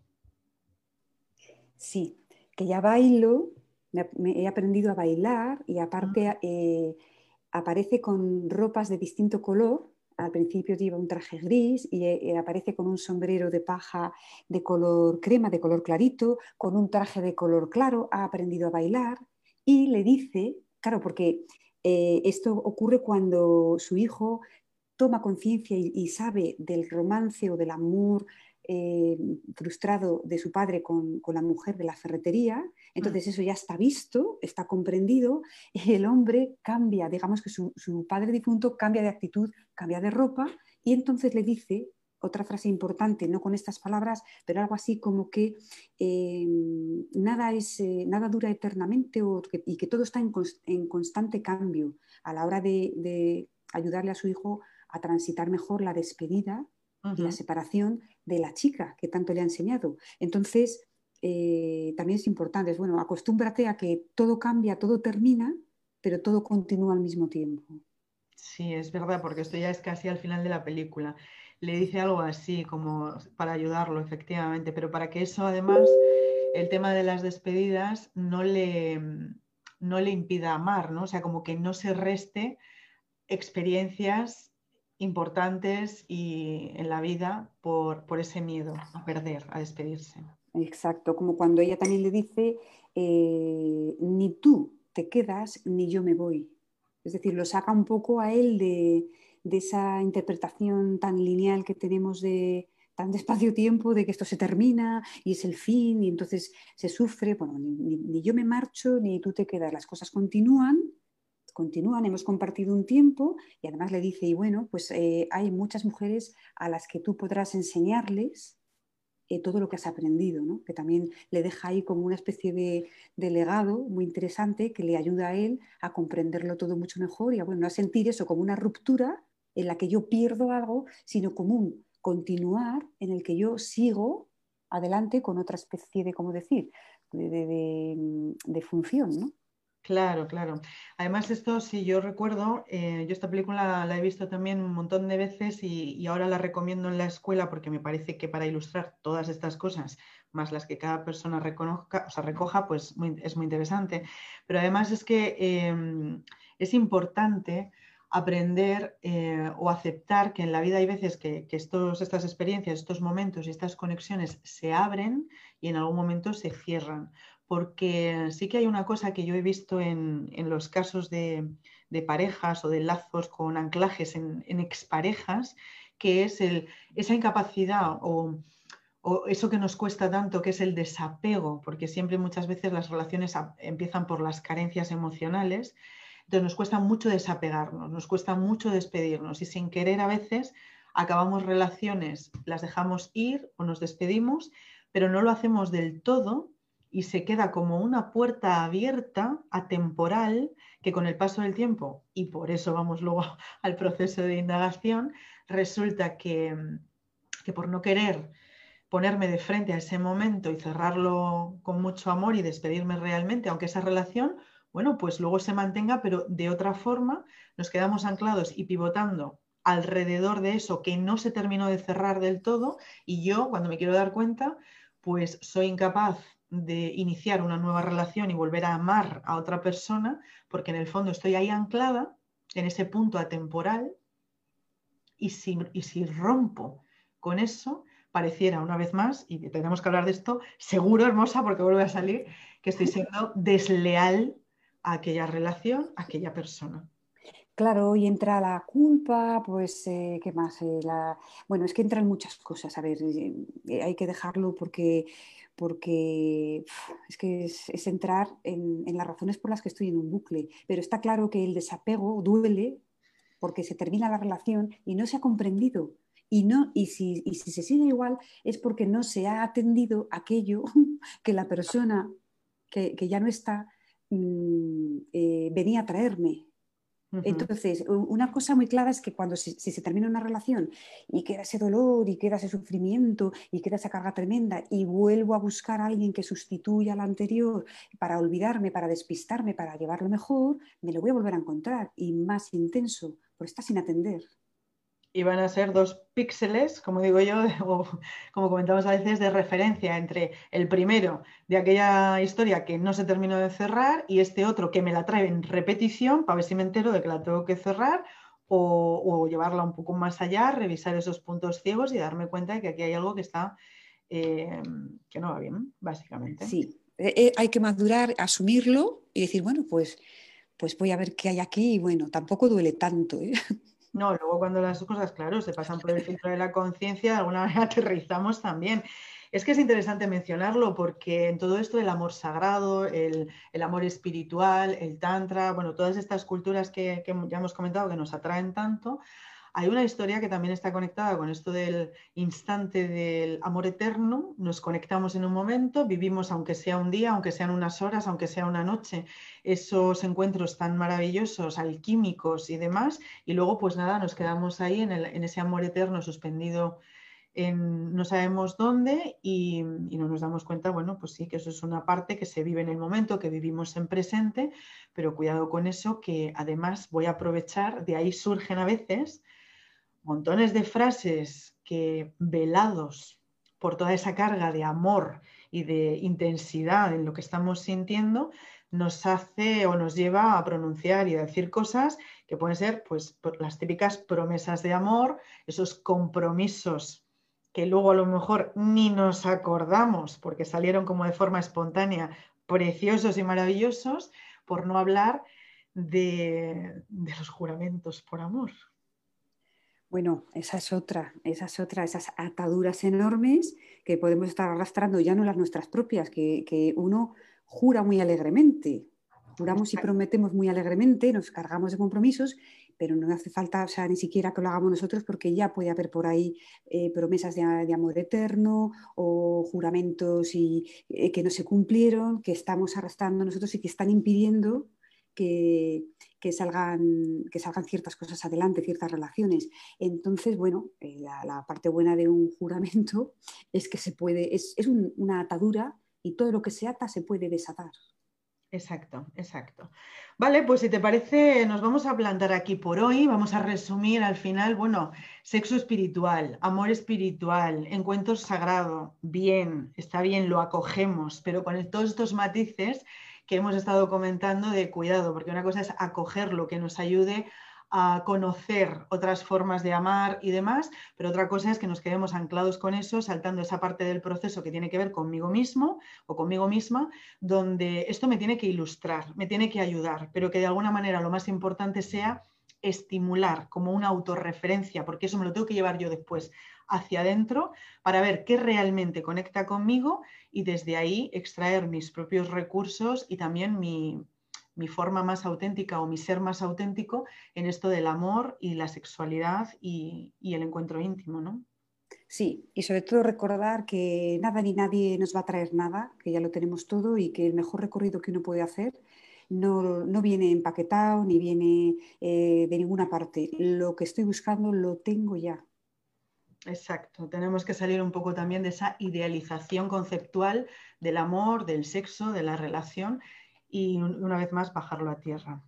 Sí, que ya bailo me, he aprendido a bailar y aparte eh, aparece con ropas de distinto color. Al principio lleva un traje gris y eh, aparece con un sombrero de paja de color crema, de color clarito, con un traje de color claro, ha aprendido a bailar y le dice, claro, porque eh, esto ocurre cuando su hijo toma conciencia y, sabe del romance o del amor frustrado de su padre con, con, la mujer de la ferretería entonces mm. eso ya está visto, está comprendido el hombre cambia, digamos que su, padre difunto cambia de actitud, cambia de ropa y entonces le dice otra frase importante, no con estas palabras, pero algo así como que em, nada, es, eh, nada dura eternamente y que todo está en, constante cambio a la hora de, ayudarle a su hijo a transitar mejor la despedida y la separación de la chica que tanto le ha enseñado. Entonces, eh, también es importante, es bueno, acostúmbrate a que todo cambia, todo termina, pero todo continúa al mismo tiempo. Sí, es verdad, porque esto ya es casi al final de la película le dice algo así, como para ayudarlo, efectivamente, pero para que eso además, el tema de las despedidas no le, no le impida amar, ¿no? O sea, como que no se reste experiencias importantes y en la vida por, ese miedo a perder, a despedirse. Exacto, como cuando ella también le dice, eh, ni tú te quedas, ni yo me voy. Es decir, lo saca un poco a él de, de esa interpretación tan lineal que tenemos de tan despacio-tiempo, de que esto se termina y es el fin y entonces se sufre. Bueno, ni, yo me marcho ni tú te quedas, las cosas continúan, continúan, hemos compartido un tiempo y además le dice, y bueno, pues eh, hay muchas mujeres a las que tú podrás enseñarles eh, todo lo que has aprendido, ¿no? que también le deja ahí como una especie de, de, legado muy interesante que le ayuda a él a comprenderlo todo mucho mejor y a, bueno, a sentir eso como una ruptura en la que yo pierdo algo, sino como un continuar en el que yo sigo adelante con otra especie de, ¿cómo decir?, de, función, ¿no? Claro, claro. Además, esto, si yo recuerdo, eh, yo esta película la he visto también un montón de veces y, ahora la recomiendo en la escuela porque me parece que para ilustrar todas estas cosas, más las que cada persona reconozca, o sea, recoja, pues es muy interesante. Pero además es que eh, es importante aprender eh, o aceptar que en la vida hay veces que, estos, estas experiencias, estos momentos y estas conexiones se abren y en algún momento se cierran. Porque sí que hay una cosa que yo he visto en, los casos de, parejas o de lazos con anclajes en, exparejas, que es el, esa incapacidad o, o eso que nos cuesta tanto, que es el desapego, porque siempre muchas veces las relaciones empiezan por las carencias emocionales. Entonces nos cuesta mucho desapegarnos, nos cuesta mucho despedirnos y sin querer a veces acabamos relaciones, las dejamos ir o nos despedimos, pero no lo hacemos del todo y se queda como una puerta abierta, atemporal, que con el paso del tiempo, y por eso vamos luego al proceso de indagación, resulta que, que por no querer ponerme de frente a ese momento y cerrarlo con mucho amor y despedirme realmente, aunque esa relación bueno, pues luego se mantenga, pero de otra forma nos quedamos anclados y pivotando alrededor de eso que no se terminó de cerrar del todo y yo cuando me quiero dar cuenta, pues soy incapaz de iniciar una nueva relación y volver a amar a otra persona porque en el fondo estoy ahí anclada en ese punto atemporal y si, y si rompo con eso, pareciera una vez más, y tenemos que hablar de esto, seguro hermosa porque vuelve a salir, que estoy siendo desleal aquella relación, aquella persona. Claro, y entra la culpa, pues, eh, ¿qué más? Eh, bueno, es que entran muchas cosas. A ver, eh, hay que dejarlo porque, porque es que es, entrar en, las razones por las que estoy en un bucle. Pero está claro que el desapego duele porque se termina la relación y no se ha comprendido. Y, no, y, si, y si se sigue igual es porque no se ha atendido aquello que la persona que, que ya no está Mm, eh, venía a traerme. Entonces, una cosa muy clara es que cuando si, se termina una relación y queda ese dolor y queda ese sufrimiento y queda esa carga tremenda y vuelvo a buscar a alguien que sustituya al anterior para olvidarme, para despistarme, para llevarlo mejor, me lo voy a volver a encontrar y más intenso, por está sin atender y van a ser dos píxeles, como digo yo, o como comentamos a veces, de referencia entre el primero de aquella historia que no se terminó de cerrar y este otro que me la trae en repetición para ver si me entero de que la tengo que cerrar o, llevarla un poco más allá, revisar esos puntos ciegos y darme cuenta de que aquí hay algo que está eh, que no va bien, básicamente. Sí, eh, eh, hay que madurar, asumirlo y decir, bueno, pues, pues voy a ver qué hay aquí y bueno, tampoco duele tanto. No, luego cuando las cosas, claro, se pasan por el filtro de la conciencia, de alguna manera aterrizamos también. Es que es interesante mencionarlo porque en todo esto del amor sagrado, el, amor espiritual, el tantra, bueno, todas estas culturas que, ya hemos comentado que nos atraen tanto, hay una historia que también está conectada con esto del instante del amor eterno. Nos conectamos en un momento, vivimos aunque sea un día, aunque sean unas horas, aunque sea una noche, esos encuentros tan maravillosos, alquímicos y demás. Y luego, pues nada, nos quedamos ahí en, en ese amor eterno suspendido no sabemos dónde y, no nos damos cuenta, bueno, pues sí, que eso es una parte que se vive en el momento, que vivimos en presente, pero cuidado con eso, que además voy a aprovechar, de ahí surgen a veces montones de frases que velados por toda esa carga de amor y de intensidad en lo que estamos sintiendo, nos hace o nos lleva a pronunciar y a decir cosas que pueden ser pues las típicas promesas de amor, esos compromisos que luego a lo mejor ni nos acordamos porque salieron como de forma espontánea, preciosos y maravillosos, por no hablar de, los juramentos por amor. Bueno, esa es otra, esa es otra, esas ataduras enormes que podemos estar arrastrando, ya no las nuestras propias, que, que uno jura muy alegremente, juramos y prometemos muy alegremente, nos cargamos de compromisos pero no hace falta, o sea, ni siquiera que lo hagamos nosotros porque ya puede haber por ahí eh, promesas de, amor eterno o juramentos y, eh, que no se cumplieron, que estamos arrastrando nosotros y que están impidiendo que, salgan, que salgan ciertas cosas adelante, ciertas relaciones. Entonces, bueno, eh, la, parte buena de un juramento es que se puede, es, es una atadura y todo lo que se ata se puede desatar. Exacto, exacto. Vale, pues si te parece, nos vamos a plantar aquí por hoy. Vamos a resumir al final, bueno, sexo espiritual, amor espiritual, encuentro sagrado, bien, está bien, lo acogemos, pero con todos estos matices que hemos estado comentando de cuidado, porque una cosa es acoger lo que nos ayude a conocer otras formas de amar y demás, pero otra cosa es que nos quedemos anclados con eso, saltando esa parte del proceso que tiene que ver conmigo mismo o conmigo misma, donde esto me tiene que ilustrar, me tiene que ayudar, pero que de alguna manera lo más importante sea estimular como una autorreferencia, porque eso me lo tengo que llevar yo después hacia adentro para ver qué realmente conecta conmigo y desde ahí extraer mis propios recursos y también mi, mi forma más auténtica o mi ser más auténtico en esto del amor y la sexualidad y, el encuentro íntimo, ¿no? Sí, y sobre todo recordar que nada ni nadie nos va a traer nada, que ya lo tenemos todo y que el mejor recorrido que uno puede hacer no, viene empaquetado ni viene eh, de ninguna parte. Lo que estoy buscando lo tengo ya. Exacto, tenemos que salir un poco también de esa idealización conceptual del amor, del sexo, de la relación y una vez más bajarlo a tierra.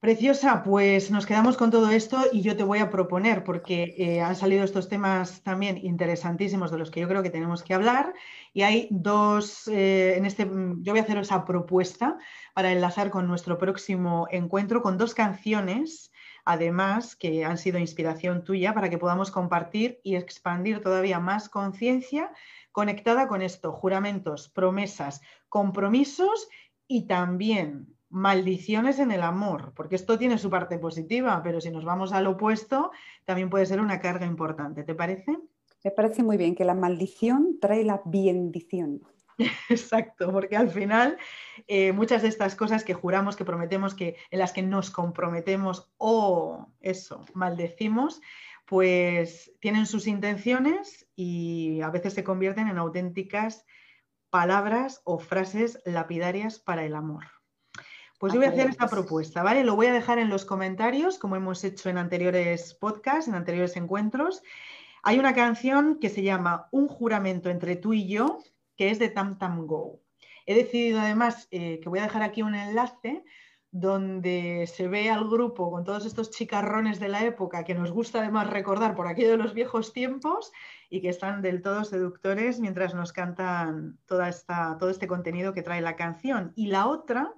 Preciosa, pues nos quedamos con todo esto y yo te voy a proponer, porque eh, han salido estos temas también interesantísimos de los que yo creo que tenemos que hablar y hay dos, eh, en este, yo voy a hacer esa propuesta para enlazar con nuestro próximo encuentro con dos canciones, además, que han sido inspiración tuya para que podamos compartir y expandir todavía más conciencia conectada con esto, juramentos, promesas, compromisos y también maldiciones en el amor, porque esto tiene su parte positiva, pero si nos vamos al opuesto, también puede ser una carga importante. ¿Te parece? Me parece muy bien que la maldición trae la bendición. Exacto, porque al final eh, muchas de estas cosas que juramos, que prometemos, que en las que nos comprometemos o eso, maldecimos, pues tienen sus intenciones y a veces se convierten en auténticas palabras o frases lapidarias para el amor. Pues yo voy a hacer esta propuesta, ¿vale? Lo voy a dejar en los comentarios, como hemos hecho en anteriores podcasts, en anteriores encuentros. Hay una canción que se llama Un juramento entre tú y yo, que es de Tam Tam Go. He decidido además eh, que voy a dejar aquí un enlace donde se ve al grupo con todos estos chicarrones de la época que nos gusta además recordar por aquello de los viejos tiempos y que están del todo seductores mientras nos cantan toda esta, todo este contenido que trae la canción. Y la otra,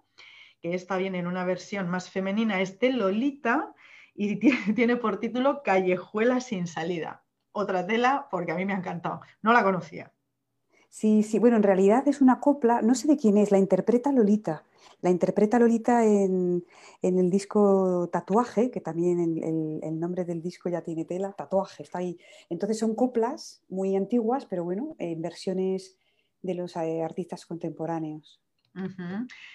que está bien en una versión más femenina, es de Lolita y tiene por título Callejuela sin salida. Otra tela porque a mí me ha encantado. No la conocía. Sí, sí, bueno, en realidad es una copla, no sé de quién es, la interpreta Lolita. La interpreta Lolita en, el disco Tatuaje, que también el, nombre del disco ya tiene tela, Tatuaje, está ahí. Entonces son coplas muy antiguas, pero bueno, en versiones de los eh, artistas contemporáneos.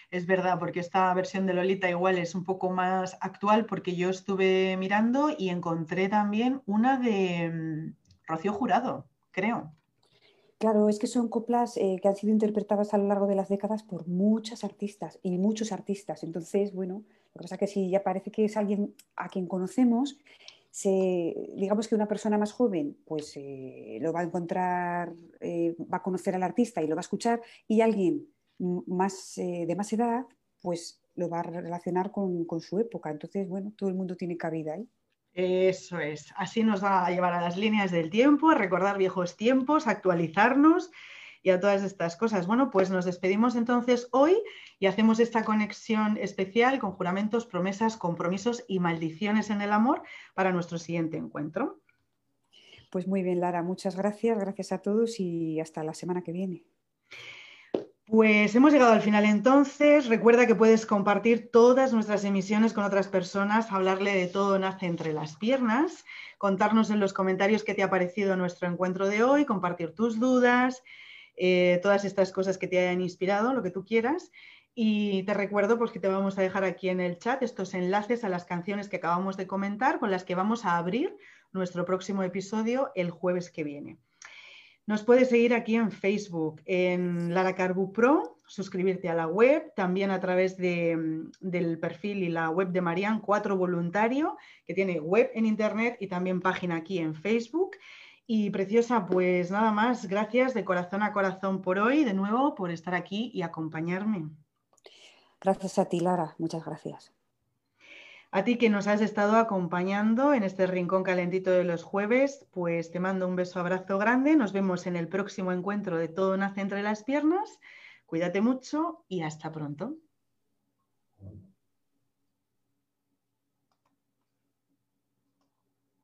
Es verdad, porque esta versión de Lolita igual es un poco más actual porque yo estuve mirando y encontré también una de mm, Rocío Jurado, creo. Claro, es que son coplas eh, que han sido interpretadas a lo largo de las décadas por muchas artistas y muchos artistas. Entonces, bueno, lo que pasa es que si ya parece que es alguien a quien conocemos, digamos que una persona más joven pues eh, lo va a encontrar, eh, va a conocer al artista y lo va a escuchar, y alguien más, de más edad pues lo va a relacionar con su época. Entonces, bueno, todo el mundo tiene cabida ahí. Eso es. Así nos va a llevar a las líneas del tiempo, a recordar viejos tiempos, a actualizarnos y a todas estas cosas. Bueno, pues nos despedimos entonces hoy y hacemos esta conexión especial con juramentos, promesas, compromisos y maldiciones en el amor para nuestro siguiente encuentro. Pues muy bien, Lara, muchas gracias, gracias a todos y hasta la semana que viene. Pues hemos llegado al final entonces. Recuerda que puedes compartir todas nuestras emisiones con otras personas, hablarle de todo nace entre las piernas, contarnos en los comentarios qué te ha parecido nuestro encuentro de hoy, compartir tus dudas, eh, todas estas cosas que te hayan inspirado, lo que tú quieras. Y te recuerdo pues, que te vamos a dejar aquí en el chat estos enlaces a las canciones que acabamos de comentar, con las que vamos a abrir nuestro próximo episodio el jueves que viene. Nos puedes seguir aquí en Facebook, en Lara Carbu Pro, suscribirte a la web, también a través del perfil y la web de Marian 4 Voluntario, que tiene web en Internet y también página aquí en Facebook. Y preciosa, pues nada más, gracias de corazón a corazón por hoy, de nuevo, por estar aquí y acompañarme. Gracias a ti, Lara, muchas gracias. A ti que nos has estado acompañando en este rincón calentito de los jueves, pues te mando un beso, abrazo grande. Nos vemos en el próximo encuentro de Todo Nace entre las Piernas. Cuídate mucho y hasta pronto.